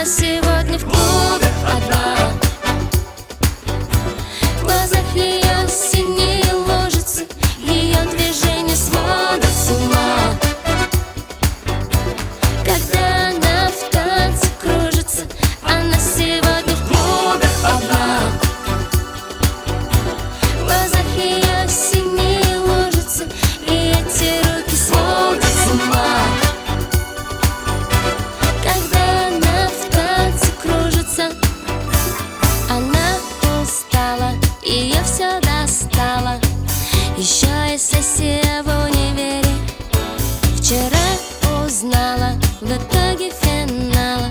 Она сегодня в клубе Сессия в универе. Вчера узнала в итоге финала.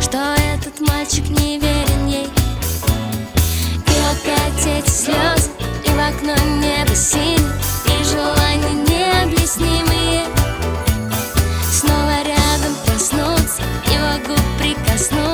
Что этот мальчик не верен ей. И опять эти слезы И в окно небо синее И желания необъяснимые. Снова рядом проснуться Его губ прикоснуться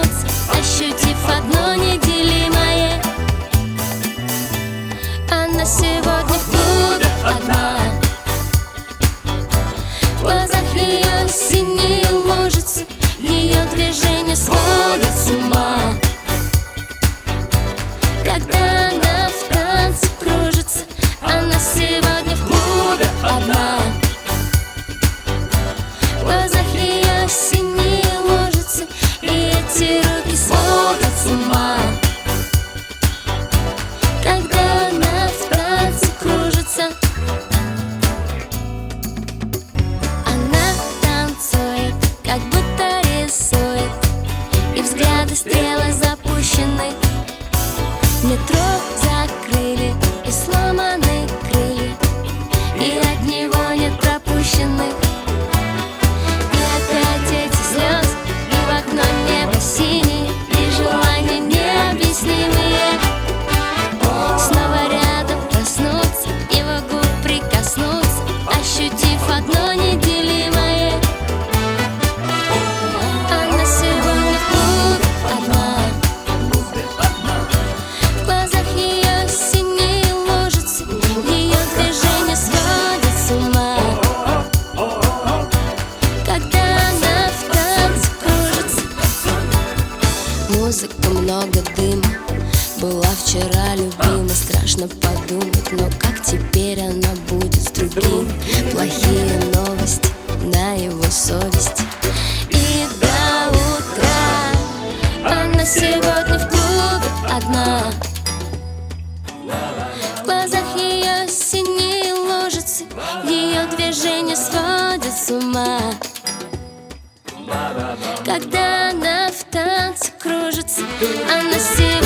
Музыка, много дыма Была вчера любима Страшно подумать, но как теперь она будет с другим? Плохие новости на его совести И до утра Она сегодня в клубе одна. В глазах ее синие лужицы Ее движения сводят с ума. Когда она в танце